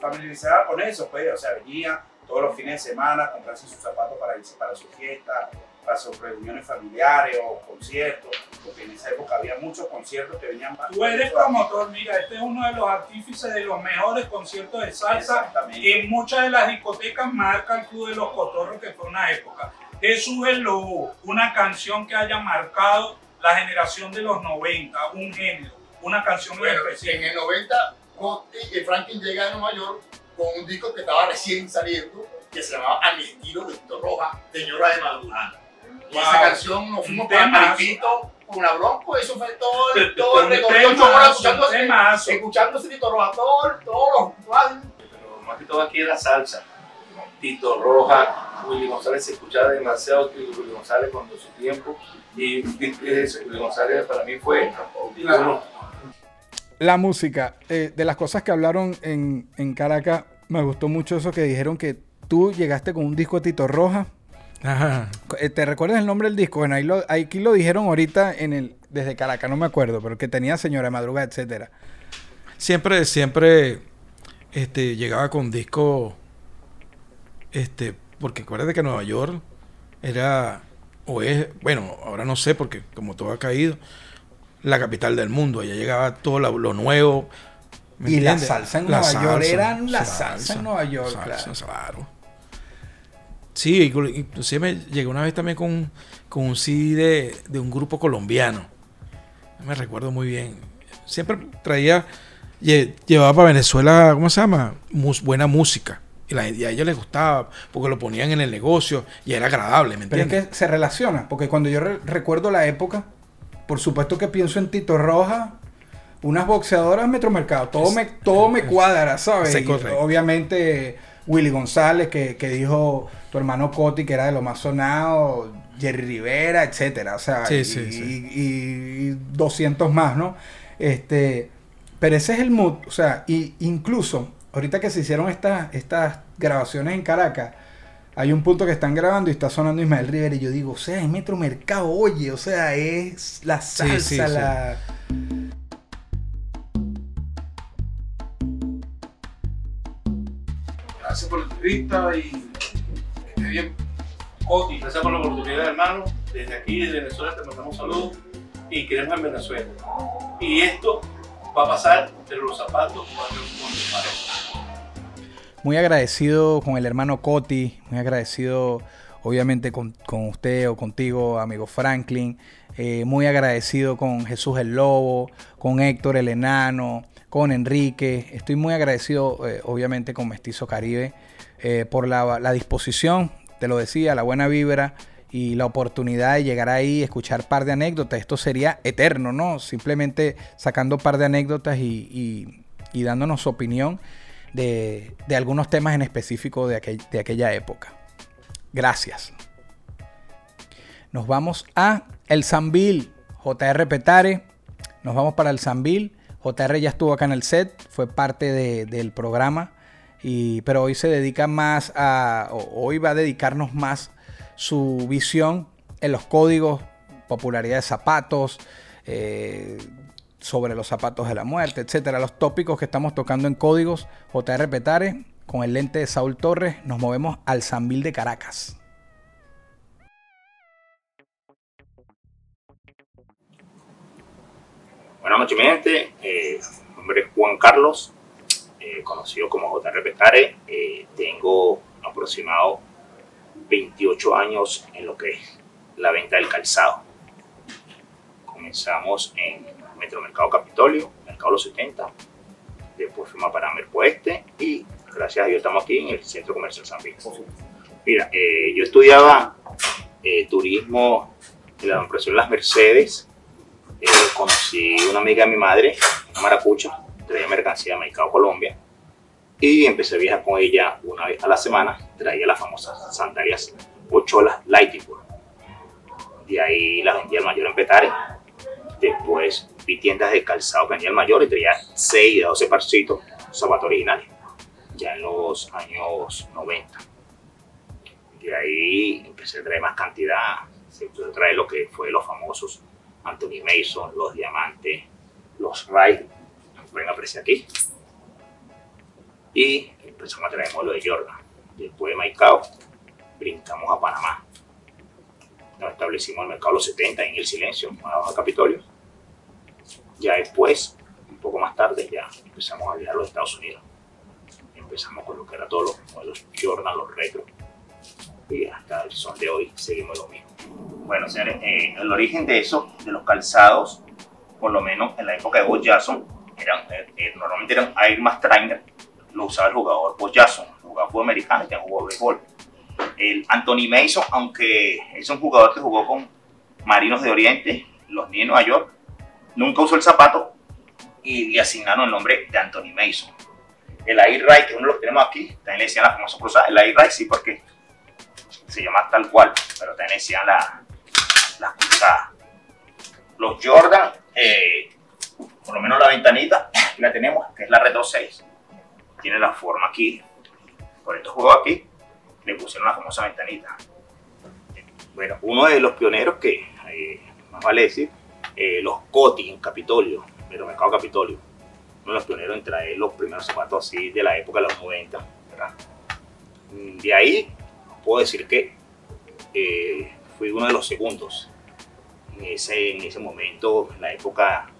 familiarizaba con eso, pues, o sea, venía todos los fines de semana a comprarse sus zapatos para irse para su fiesta, para sus reuniones familiares o conciertos, porque en esa época había muchos conciertos que venían más. Tú eres promotor, mira, este es uno de los artífices de los mejores conciertos de salsa. Exactamente. En muchas de las discotecas marca el Club de los Cotorros, que fue una época. Jesús el Lobo, una canción que haya marcado la generación de los 90, un género, una canción muy Bueno, especial. en el 90, Gotti y Franklin llega a Nueva York con un disco que estaba recién saliendo, que se llamaba A mi estilo de Roja, Señora de Madrugada. Y esa Wow. canción nos fuimos Un para. Maripito con una bronco, eso fue todo el, todo el recorrido, ocho horas escuchando, escuchando ese Tito Roja, todo, todos los Pero más que todo aquí era salsa. Tito Roja, Willy González se escuchaba demasiado Willy González cuando su tiempo. Y Willy González para mí fue uno La música, eh, de las cosas que hablaron en, en Caracas, me gustó mucho eso que dijeron que tú llegaste con un disco de Tito Roja. Ajá. Eh, ¿Te recuerdas el nombre del disco? Bueno, ahí lo, aquí lo dijeron ahorita en el, desde Caracas, no me acuerdo, pero que tenía Señora de Madrugada, etcétera. Siempre, siempre este, llegaba con disco. Este, porque acuérdate que Nueva York era, o es, bueno, ahora no sé, porque como todo ha caído, la capital del mundo. Allá llegaba todo lo, lo nuevo. ¿me Y la salsa en La Nueva York eran la salsa en Nueva York, salsa, claro. Sí, inclu- inclusive me llegué una vez también con, con un CD de, de un grupo colombiano. No me recuerdo muy bien. Siempre traía, lle- llevaba para Venezuela, ¿cómo se llama? Mus- buena música. Y, la- y a ellos les gustaba porque lo ponían en el negocio y era agradable, ¿me Pero es entiendes? que se relaciona, porque cuando yo re- recuerdo la época, por supuesto que pienso en Tito Roja, unas boxeadoras Metromercado, todo me, todo me cuadra, ¿sabes? Sí, Y correcto. obviamente Willy González, que, que dijo tu hermano Coti, que era de lo más sonado, Jerry Rivera, etcétera, o sea, Sí, y, sí, sí. y- y 200 más, ¿no? Este, Pero ese es el mood, o sea, y incluso ahorita que se hicieron estas, estas grabaciones en Caracas, hay un punto que están grabando y está sonando Ismael Rivera y yo digo, o sea, es Metro Mercado, oye, o sea, es la salsa, la... Gracias por la entrevista y que esté bien. Coti, Gracias por la oportunidad, hermano. Desde aquí, desde Venezuela, te mandamos saludos y queremos en Venezuela. Y esto va a pasar, pero los zapatos parece. Muy agradecido con el hermano Coti, muy agradecido obviamente con, con usted o contigo, amigo Franklin, eh, muy agradecido con Jesús el Lobo, con Héctor el Enano, con Enrique, estoy muy agradecido eh, obviamente con Mestizo Caribe eh, por la, disposición, te lo decía, la buena vibra y la oportunidad de llegar ahí, escuchar par de anécdotas, esto sería eterno, ¿no? Simplemente sacando par de anécdotas y, y- dándonos su opinión de, de algunos temas en específico de aquella época. Gracias. Nos vamos a El Zambil, JR Petare. Nos vamos para El Zambil. JR ya estuvo acá en el set, fue parte de- del programa. Y, pero hoy se dedica más a. Hoy va a dedicarnos más su visión en los códigos, popularidad de zapatos, eh, sobre los zapatos de la muerte, etcétera. Los tópicos que estamos tocando en códigos, JR Petare, con el lente de Saúl Torres, nos movemos al Zambil de Caracas. Buenas noches, mi gente. Eh, mi nombre es Juan Carlos, eh, conocido como JR Petare. Eh, tengo aproximado 28 años en lo que es la venta del calzado. Comenzamos en Metromercado Capitolio, Mercado Los 70. Después fuimos para Merco Este y gracias a Dios estamos aquí en el Centro Comercial San Luis. Mira, eh, yo estudiaba turismo en la empresa Las Mercedes conocí una amiga de mi madre, una maracucha, traía mercancía de Mercado Colombia y empecé a viajar con ella una vez a la semana, traía las famosas sandalias ocholas Lighting. De ahí las vendía al mayor en Petare. Después vi tiendas de calzado que vendía al mayor y traía 6 de 12 parcitos, zapatos originales, ya en los años 90. De ahí empecé a traer más cantidad, se empezó a traer lo que fue los famosos Anthony Mason, los diamantes, los Ray, pueden apreciar aquí. Y empezamos a traer el modelo de Jordan. Después de Maicao, brincamos a Panamá. Nos establecimos en el mercado los 70 en el silencio, abajo de Capitolio. Ya después, un poco más tarde, ya empezamos a viajar a los Estados Unidos. Empezamos con lo que era todos los modelos Jordan, los retro. Y hasta el son de hoy seguimos lo mismo. Bueno, señores, eh, el origen de eso, de los calzados, por lo menos en la época de Bob eran, eh, eh, normalmente eran Air Max Trainer, lo usaba el jugador Bob Jackson, jugador fútbol americano y también jugó béisbol. El Anthony Mason, aunque es un jugador que jugó con Marinos de Oriente, los Knicks de Nueva York, nunca usó el zapato y le asignaron el nombre de Anthony Mason. El Air Raid, que uno de los tenemos aquí, también le decían la famosa cruzada. El Air Raid sí, porque se llama tal cual, pero decían la, las cruzadas. Los Jordan, eh, por lo menos la ventanita, la tenemos, que es la Retro 6. Tiene la forma aquí, por estos juegos aquí, le pusieron la famosa ventanita. Bueno, uno de los pioneros que, eh, más vale decir, eh, los Coti en Capitolio, el mercado Capitolio. Uno de los pioneros en traer los primeros zapatos así de la época de los 90. ¿verdad? De ahí puedo decir que eh, fui uno de los segundos en ese, en ese momento, en la época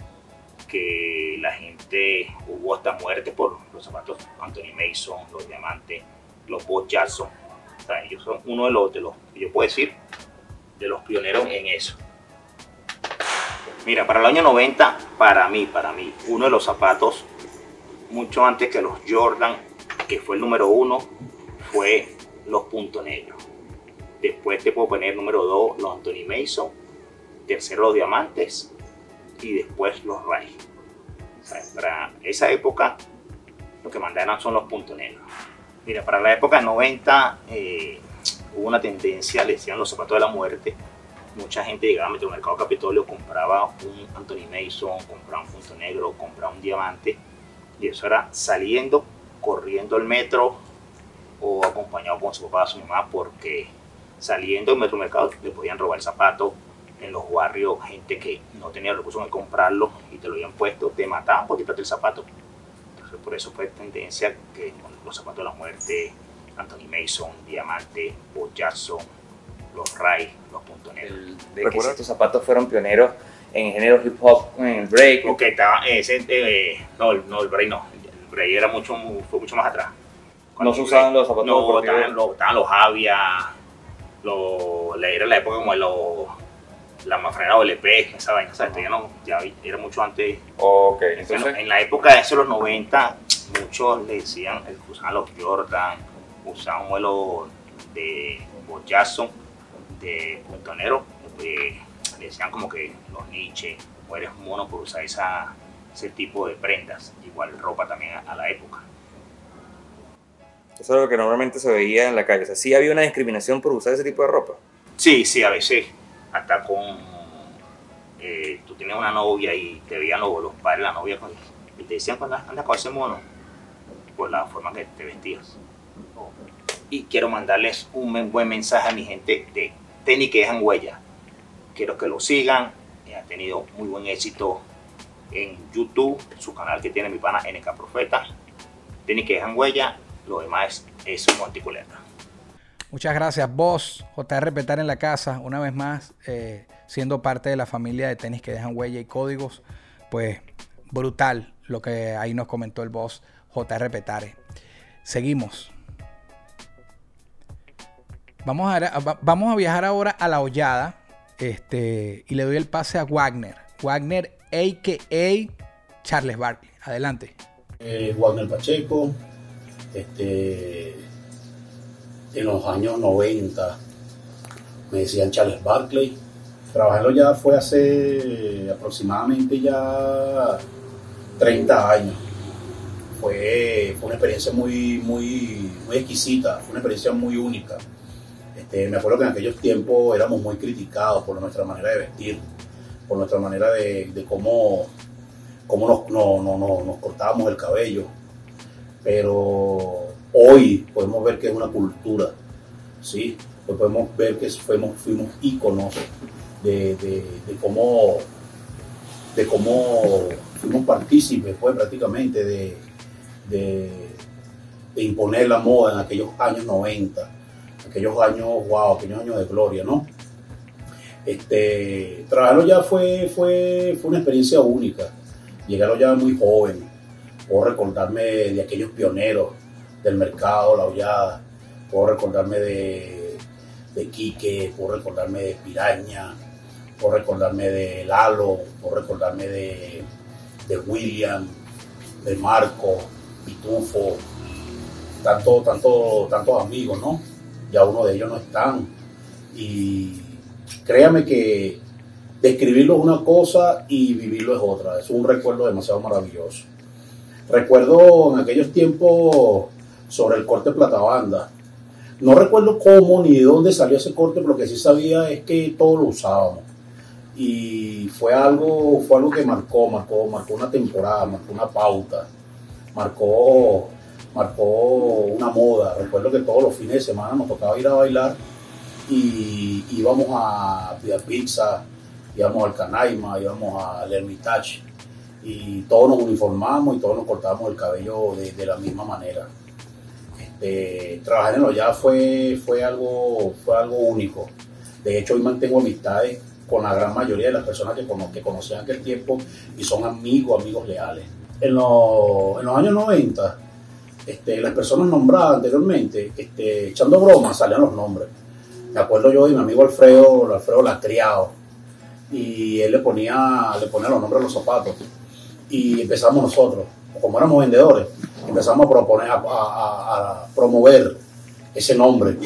que la gente hubo hasta muerte por los zapatos Anthony Mason, los diamantes, los Bob Jackson. O sea, ellos son uno de los, de los, yo puedo decir, de los pioneros en eso. Mira, para el año 90, para mí, para mí, uno de los zapatos, mucho antes que los Jordan, que fue el número uno, fue los puntos negros. Después te puedo poner número dos, los Anthony Mason. Tercero, los diamantes. Y después los Ray. O sea, para esa época, lo que mandaron son los puntos negros. Mira, para la época 90 eh, hubo una tendencia, le decían los zapatos de la muerte, mucha gente llegaba a Metromercado Capitolio, compraba un Anthony Mason, compraba un punto negro, compraba un diamante, y eso era saliendo, corriendo el metro o acompañado con su papá o su mamá, porque saliendo del Metromercado le podían robar el zapato. En los barrios, gente que no tenía recursos de comprarlo y te lo habían puesto, te mataban por quitarte el zapato. Entonces, por eso fue tendencia que los zapatos de la muerte, Anthony Mason, Diamante, Bo Jackson, los Ray, los puntos negros. De que estos zapatos fueron pioneros en el género hip hop, en el break. Ok, estaba ese, eh, no, no, el break no. El break era mucho, fue mucho más atrás. No se usaban los zapatos No, deportivos. estaban los, estaban los Avia, era la época como de los, la mafrena LP, esa vaina, ¿sabes? Ya, no, ya era mucho antes. Ok, entonces, en la época de esos, los 90, muchos le decían, usaban los Jordan, usaban modelo de Bo Jackson, de puntonero, eh, le decían como que los Nietzsche, o eres mono por usar esa, ese tipo de prendas, igual ropa también a, a la época. Eso es lo que normalmente se veía en la calle. O sea, sí había una discriminación por usar ese tipo de ropa. Sí, sí, a veces, hasta con, eh, tú tenías una novia y te veían los, los padres la novia con- y te decían, anda, anda con ese mono, por la forma que te vestías. Y quiero mandarles un buen mensaje a mi gente de tenis que dejan huella. Quiero que lo sigan, ha tenido muy buen éxito en YouTube, su canal que tiene mi pana NK Profeta. Tenis que dejan huella, lo demás es, monticuleta. Muchas gracias, vos, JR Petar en la casa, una vez más, eh, siendo parte de la familia de tenis que dejan huella y códigos, pues brutal lo que ahí nos comentó el boss JR Petare. Seguimos. Vamos a, va- vamos a viajar ahora a la hollada este, y le doy el pase a Wagner. Wagner, a.k.a. Charles Barkley. Adelante. eh, Wagner Pacheco, este, en los años 90 me decían Charles Barkley. Trabajarlo ya fue hace aproximadamente ya 30 años. Fue, fue una experiencia muy, muy, muy exquisita, fue una experiencia muy única. Este, me acuerdo que en aquellos tiempos éramos muy criticados por nuestra manera de vestir, por nuestra manera de, de cómo, cómo nos, no- no- no- nos cortábamos el cabello. Pero hoy podemos ver que es una cultura, ¿sí? Hoy podemos ver que fuimos, íconos de, cómo, de cómo fuimos partícipes, pues, prácticamente, de, de, de imponer la moda en aquellos años 90, aquellos años, wow, aquellos años de gloria, ¿no? Este, trabajarlo ya fue, fue, fue una experiencia única. Llegarlo ya muy joven. Puedo recordarme de aquellos pioneros del mercado, la hollada. Puedo recordarme de, de Quique, puedo recordarme de Piraña, puedo recordarme de Lalo, puedo recordarme de, de William, de Marco, Pitufo, tanto, tanto, tantos amigos, ¿no? Ya uno de ellos no están. Y créame que describirlo es una cosa y vivirlo es otra. Es un recuerdo demasiado maravilloso. Recuerdo en aquellos tiempos sobre el corte platabanda. No recuerdo cómo ni de dónde salió ese corte, pero lo que sí sabía es que todos lo usábamos. Y fue algo, fue algo que marcó, marcó, marcó una temporada, marcó una pauta, marcó, marcó una moda. Recuerdo que todos los fines de semana nos tocaba ir a bailar y íbamos a Pia Pizza, íbamos al Canaima, íbamos al Hermitage y todos nos uniformamos y todos nos cortábamos el cabello de, la misma manera. Este, trabajar en ya fue, fue, algo, fue algo único. De hecho, hoy mantengo amistades con la gran mayoría de las personas que, cono- que conocían aquel tiempo y son amigos, amigos leales. En, los- en los años 90, este, las personas nombradas anteriormente, este, echando bromas, salían los nombres. Me acuerdo yo de mi amigo Alfredo, Alfredo Lacriado, y él le ponía, le ponía los nombres a los zapatos. Y empezamos nosotros, como éramos vendedores, empezamos a proponer, a, promover ese nombre,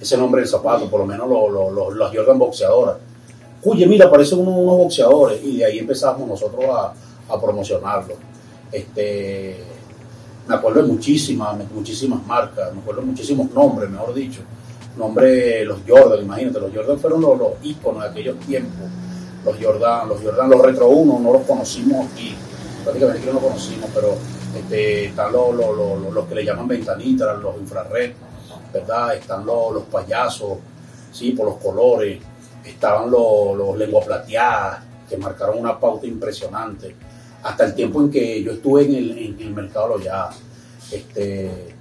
ese nombre del zapato, por lo menos lo, lo- las Jordan boxeadoras. Oye, mira, aparecen unos, unos boxeadores, y de ahí empezamos nosotros a, a promocionarlo. Este, me acuerdo de muchísimas, muchísimas marcas, me acuerdo de muchísimos nombres, mejor dicho. nombre, los Jordan, imagínate, los Jordan fueron los, los íconos de aquellos tiempos. Los Jordan, los Jordan, los Retro 1, no los conocimos aquí, prácticamente aquí no los conocimos, pero este, están los, los, los, que le llaman ventanitas, los infrared, ¿verdad? Están los, payasos, sí, por los colores, estaban los, los lengua plateadas, que marcaron una pauta impresionante, hasta el tiempo en que yo estuve en el, en el mercado ya. Este,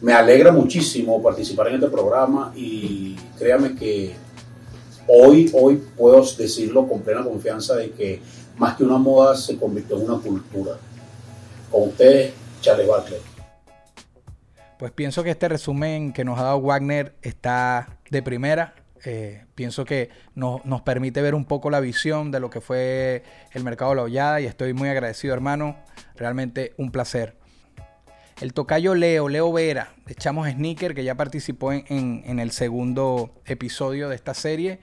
me alegra muchísimo participar en este programa y créame que hoy, hoy puedo decirlo con plena confianza de que más que una moda se convirtió en una cultura. Con ustedes, Charles. Pues pienso que este resumen que nos ha dado Wagner está de primera. Eh, pienso que nos, permite ver un poco la visión de lo que fue el mercado de la hollada y estoy muy agradecido hermano, realmente un placer. El tocayo Leo, Leo Vera, de Chamos Sneaker, que ya participó en, en, el segundo episodio de esta serie,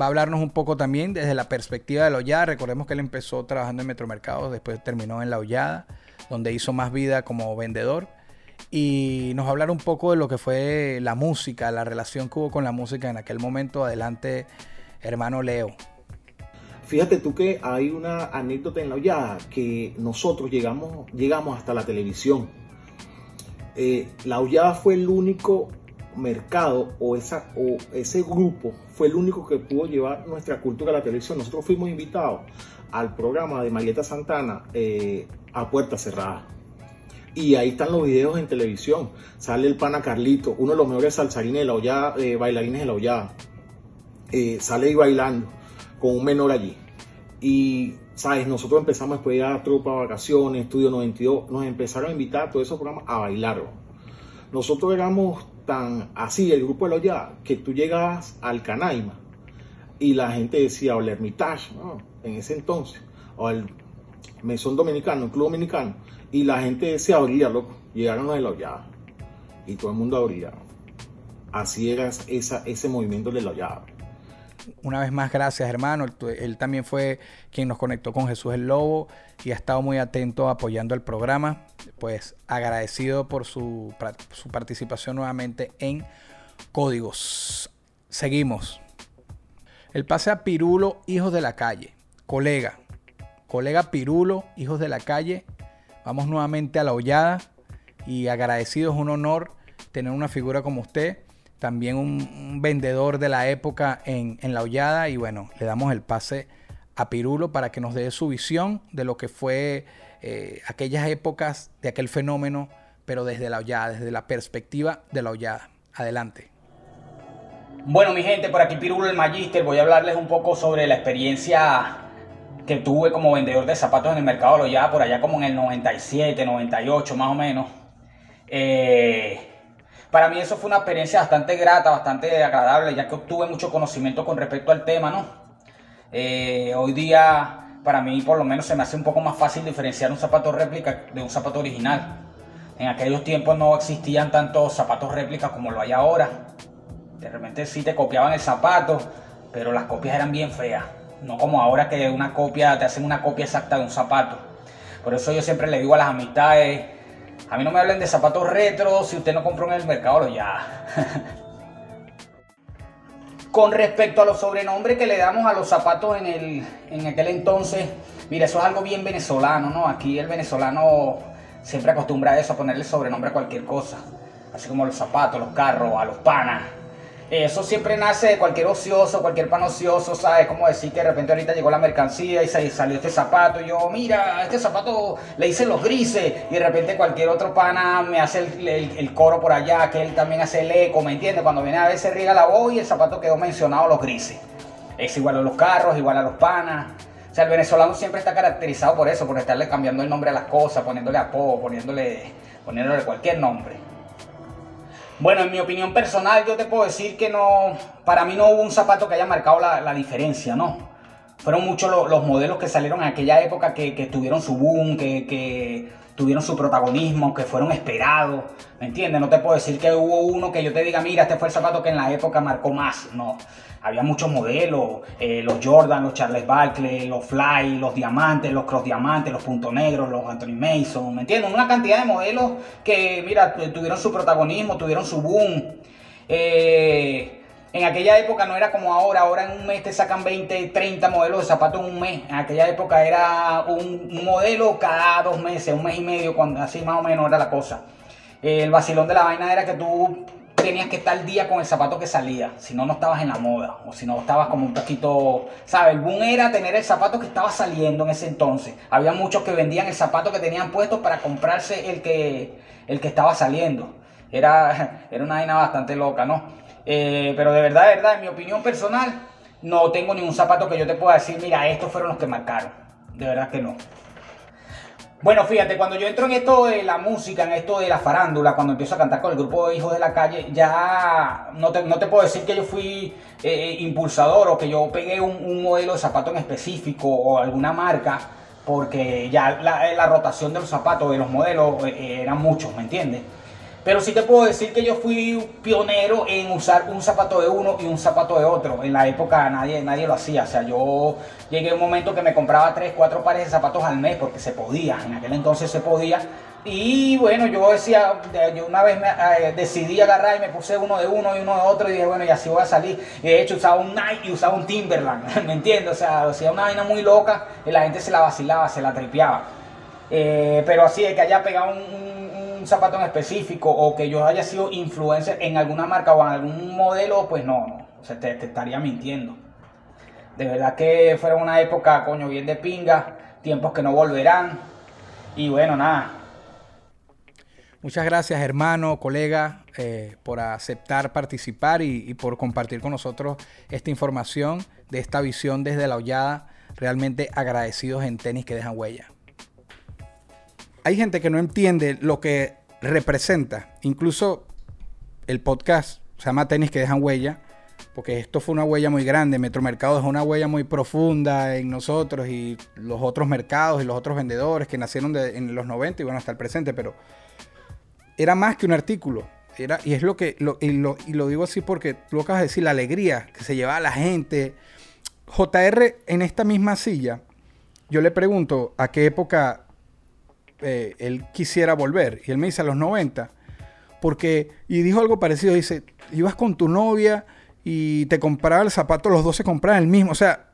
va a hablarnos un poco también desde la perspectiva de la hollada. Recordemos que él empezó trabajando en Metromercados, después terminó en la hollada, donde hizo más vida como vendedor y nos va a hablar un poco de lo que fue la música, la relación que hubo con la música en aquel momento. Adelante, hermano Leo. Fíjate tú que hay una anécdota en la hollada que nosotros llegamos, llegamos hasta la televisión. Eh, la hollada fue el único mercado o, esa, o ese grupo fue el único que pudo llevar nuestra cultura a la televisión. Nosotros fuimos invitados al programa de Marieta Santana eh, a puerta cerrada. Y ahí están los videos en televisión. Sale el pana Carlito, uno de los mejores salsarines de la hollada, eh, bailarines de la hollada. Eh, sale ahí bailando con un menor allí. Y, ¿sabes? Nosotros empezamos a tropa, vacaciones, Estudio 92, nos empezaron a invitar a todos esos programas a bailar. Nosotros éramos tan así, el grupo de hollada, que tú llegabas al Canaima y la gente decía, o el Hermitage, en ese entonces, o el Mesón Dominicano, el Club Dominicano, y la gente se abría, loco. Llegaron de la. Y todo el mundo abría. Así era esa, ese movimiento de la. Una vez más, gracias hermano. Él, también fue quien nos conectó con Jesús el Lobo y ha estado muy atento apoyando el programa. Pues agradecido por su, su participación nuevamente en Códigos. Seguimos. El pase a Pirulo, hijos de la calle. Colega. Colega Pirulo, hijos de la calle. Vamos nuevamente a la hollada y agradecido es un honor tener una figura como usted, también un, vendedor de la época en, en, la hollada y bueno, le damos el pase a Pirulo para que nos dé su visión de lo que fue eh, aquellas épocas de aquel fenómeno, pero desde la hollada, desde la perspectiva de la hollada. Adelante. Bueno, mi gente, por aquí Pirulo el Magister, voy a hablarles un poco sobre la experiencia que tuve como vendedor de zapatos en el mercado lo ya por allá como en el 97, 98 más o menos. Eh, para mí eso fue una experiencia bastante grata, bastante agradable, ya que obtuve mucho conocimiento con respecto al tema, ¿no? Eh, hoy día, para mí por lo menos se me hace un poco más fácil diferenciar un zapato réplica de un zapato original. En aquellos tiempos no existían tantos zapatos réplicas como lo hay ahora. De repente sí te copiaban el zapato, pero las copias eran bien feas. No como ahora que una copia, te hacen una copia exacta de un zapato. Por eso yo siempre le digo a las amistades, a mí no me hablen de zapatos retro si usted no compró en el mercado ya. Con respecto a los sobrenombres que le damos a los zapatos en, el, en aquel entonces, mira, eso es algo bien venezolano, ¿no? Aquí el venezolano siempre acostumbra a eso, a ponerle sobrenombre a cualquier cosa. Así como los zapatos, los carros, a los panas. Eso siempre nace de cualquier ocioso, cualquier pan ocioso, ¿sabes? Como decir que de repente ahorita llegó la mercancía y salió este zapato. Y yo, mira, este zapato le hice los grises. Y de repente cualquier otro pana me hace el, coro por allá, que él también hace el eco, ¿me entiendes? Cuando viene a se riega la voz y el zapato quedó mencionado los grises. Es igual a los carros, igual a los panas. O sea, el venezolano siempre está caracterizado por eso, por estarle cambiando el nombre a las cosas, poniéndole apodo, poniéndole, poniéndole cualquier nombre. Bueno, en mi opinión personal, yo te puedo decir que no, para mí no hubo un zapato que haya marcado la, diferencia, ¿no? Fueron muchos los, los, modelos que salieron en aquella época que, tuvieron su boom, que, tuvieron su protagonismo, que fueron esperados, ¿me entiendes? No te puedo decir que hubo uno que yo te diga, mira, este fue el zapato que en la época marcó más, no. Había muchos modelos, eh, los Jordan, los Charles Barkley, los Fly, los Diamantes, los Cross Diamantes, los Punto Negros, los Anthony Mason, ¿me entiendes? Una cantidad de modelos que, mira, tuvieron su protagonismo, tuvieron su boom. Eh, en aquella época no era como ahora, ahora en un mes te sacan 20, 30 modelos de zapatos en un mes. En aquella época era un, modelo cada dos meses, un mes y medio, cuando así más o menos era la cosa. El vacilón de la vaina era que tú tenías que estar día con el zapato que salía, si no, no estabas en la moda, o si no, estabas como un poquito, ¿sabes? El boom era tener el zapato que estaba saliendo en ese entonces. Había muchos que vendían el zapato que tenían puesto para comprarse el que, el que estaba saliendo. Era, era una vaina bastante loca, ¿no? Eh, pero de verdad, de verdad, en mi opinión personal, no tengo ningún zapato que yo te pueda decir, mira, estos fueron los que marcaron. De verdad que no. Bueno, fíjate, cuando yo entro en esto de la música, en esto de la farándula, cuando empiezo a cantar con el grupo de Hijos de la Calle, ya no te, no te puedo decir que yo fui eh, eh, impulsador o que yo pegué un, modelo de zapato en específico o alguna marca, porque ya la, la rotación de los zapatos, de los modelos, eran muchos, ¿me entiendes? Pero sí te puedo decir que yo fui pionero en usar un zapato de uno y un zapato de otro. En la época nadie, nadie lo hacía. O sea, yo llegué a un momento que me compraba tres, cuatro pares de zapatos al mes porque se podía. En aquel entonces se podía. Y bueno, yo decía, yo una vez me, eh, decidí agarrar y me puse uno de uno y uno de otro y dije, bueno, y así voy a salir. Y de hecho usaba un Nike y usaba un Timberland, ¿me entiendes? O sea, hacía una vaina muy loca y la gente se la vacilaba, se la tripeaba. Eh, pero así de que haya pegado un zapato en específico o que yo haya sido influencer en alguna marca o en algún modelo, pues no, no. O sea, te, estaría mintiendo. De verdad que fueron una época, coño, bien de pinga, tiempos que no volverán. Y bueno, nada. Muchas gracias, hermano, colega, eh, por aceptar participar y, y, por compartir con nosotros esta información de esta visión desde la hollada. Realmente agradecidos en tenis que dejan huella hay gente que no entiende lo que representa. Incluso el podcast se llama Tenis que dejan huella, porque esto fue una huella muy grande. Metromercado es una huella muy profunda en nosotros y los otros mercados y los otros vendedores que nacieron en los 90 y bueno, hasta el presente, pero era más que un artículo. Era, y es lo que, y, lo, y lo digo así porque tú acabas de decir, la alegría que se llevaba la gente. JR en esta misma silla, yo le pregunto a qué época eh, él quisiera volver. Y él me dice a los 90. Porque, y dijo algo parecido, dice, ibas con tu novia y te compraba el zapato, los dos se compraban el mismo. O sea,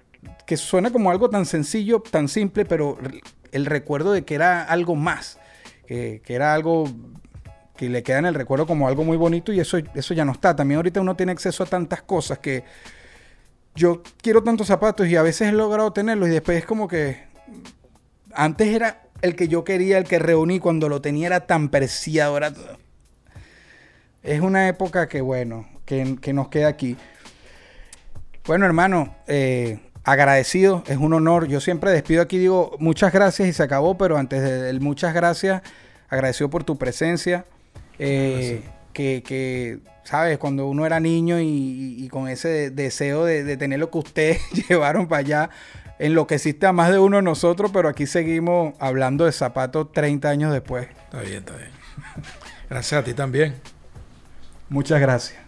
que suena como algo tan sencillo, tan simple, pero el recuerdo de que era algo más, que era algo que le queda en el recuerdo como algo muy bonito y eso, eso ya no está. También ahorita uno tiene acceso a tantas cosas que yo quiero tantos zapatos y a veces he logrado tenerlos y después es como que antes era el que yo quería, el que reuní cuando lo tenía era tan preciado. Es una época que, bueno, que, nos queda aquí. Bueno, hermano, eh, agradecido, es un honor. Yo siempre despido aquí, digo muchas gracias y se acabó, pero antes de muchas gracias, agradecido por tu presencia. Eh, que, ¿sabes? Cuando uno era niño y, con ese deseo de, de, tener lo que ustedes llevaron para allá, enloqueciste a más de uno de nosotros, pero aquí seguimos hablando de zapatos 30 años después. Está bien, está bien. Gracias a ti también. Muchas gracias.